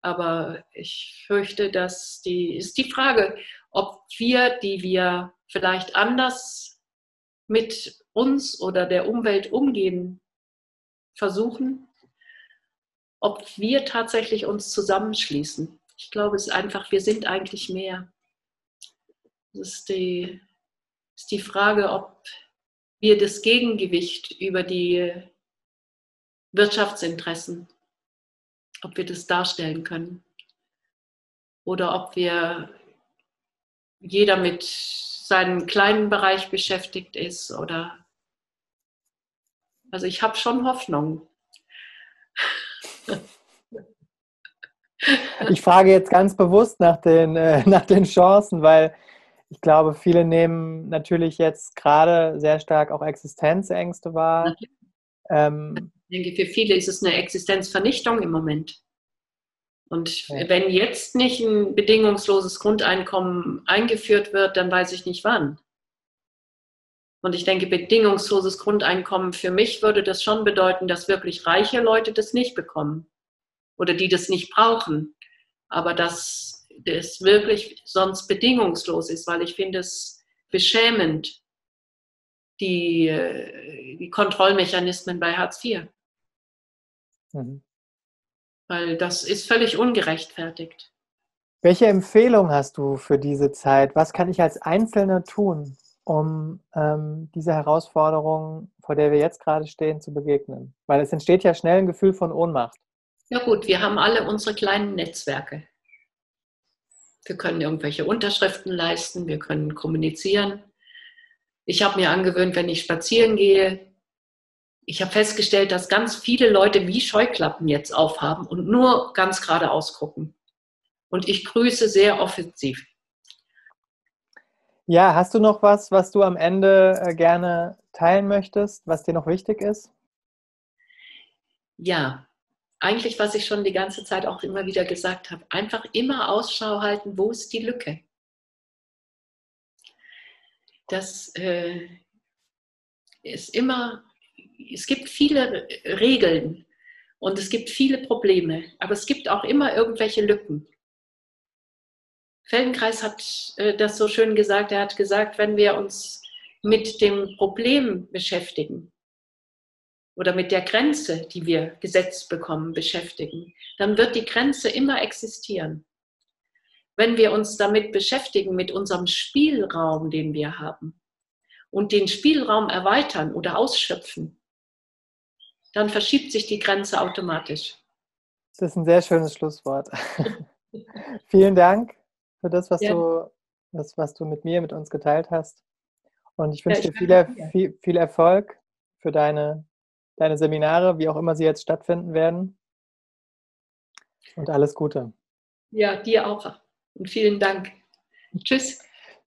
[SPEAKER 3] Aber ich fürchte, dass die ist die Frage, ob wir, die wir vielleicht anders mit uns oder der Umwelt umgehen versuchen, ob wir tatsächlich uns zusammenschließen. Ich glaube, es ist einfach, wir sind eigentlich mehr. Das ist die, ist die Frage, ob wir das Gegengewicht über die Wirtschaftsinteressen, ob wir das darstellen können. Oder ob wir jeder mit seinem kleinen Bereich beschäftigt ist oder also ich habe schon Hoffnung.
[SPEAKER 2] Ich frage jetzt ganz bewusst nach den, äh, nach den Chancen, weil ich glaube, viele nehmen natürlich jetzt gerade sehr stark auch Existenzängste wahr.
[SPEAKER 3] Ähm, ich denke, für viele ist es eine Existenzvernichtung im Moment. Und ja. wenn jetzt nicht ein bedingungsloses Grundeinkommen eingeführt wird, dann weiß ich nicht wann. Und ich denke, bedingungsloses Grundeinkommen für mich würde das schon bedeuten, dass wirklich reiche Leute das nicht bekommen oder die das nicht brauchen. Aber dass das wirklich sonst bedingungslos ist, weil ich finde es beschämend, die, die Kontrollmechanismen bei Hartz IV. Mhm. Weil das ist völlig ungerechtfertigt.
[SPEAKER 2] Welche Empfehlung hast du für diese Zeit? Was kann ich als Einzelner tun, um ähm, dieser Herausforderung, vor der wir jetzt gerade stehen, zu begegnen? Weil es entsteht ja schnell ein Gefühl von Ohnmacht.
[SPEAKER 3] Ja gut, wir haben alle unsere kleinen Netzwerke. Wir können irgendwelche Unterschriften leisten, wir können kommunizieren. Ich habe mir angewöhnt, wenn ich spazieren gehe, ich habe festgestellt, dass ganz viele Leute wie Scheuklappen jetzt aufhaben und nur ganz geradeaus gucken. Und ich grüße sehr offensiv.
[SPEAKER 2] Ja, hast du noch was, was du am Ende äh, gerne teilen möchtest, was dir noch wichtig ist?
[SPEAKER 3] Ja, eigentlich, was ich schon die ganze Zeit auch immer wieder gesagt habe, einfach immer Ausschau halten, wo ist die Lücke? Das äh, ist immer es gibt viele Regeln und es gibt viele Probleme, aber es gibt auch immer irgendwelche Lücken. Feldenkreis hat äh, das so schön gesagt. Er hat gesagt, wenn wir uns mit dem Problem beschäftigen oder mit der Grenze, die wir gesetzt bekommen, beschäftigen, dann wird die Grenze immer existieren. Wenn wir uns damit beschäftigen, mit unserem Spielraum, den wir haben, und den Spielraum erweitern oder ausschöpfen, dann verschiebt sich die Grenze automatisch.
[SPEAKER 2] Das ist ein sehr schönes Schlusswort. (laughs) Vielen Dank für das, was, ja. du, das, was du mit mir, mit uns geteilt hast. Und ich wünsche ja, ich dir viel, viel, viel Erfolg für deine, deine Seminare, wie auch immer sie jetzt stattfinden werden. Und alles Gute.
[SPEAKER 3] Ja, dir auch. Und vielen Dank. Tschüss.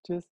[SPEAKER 3] Tschüss.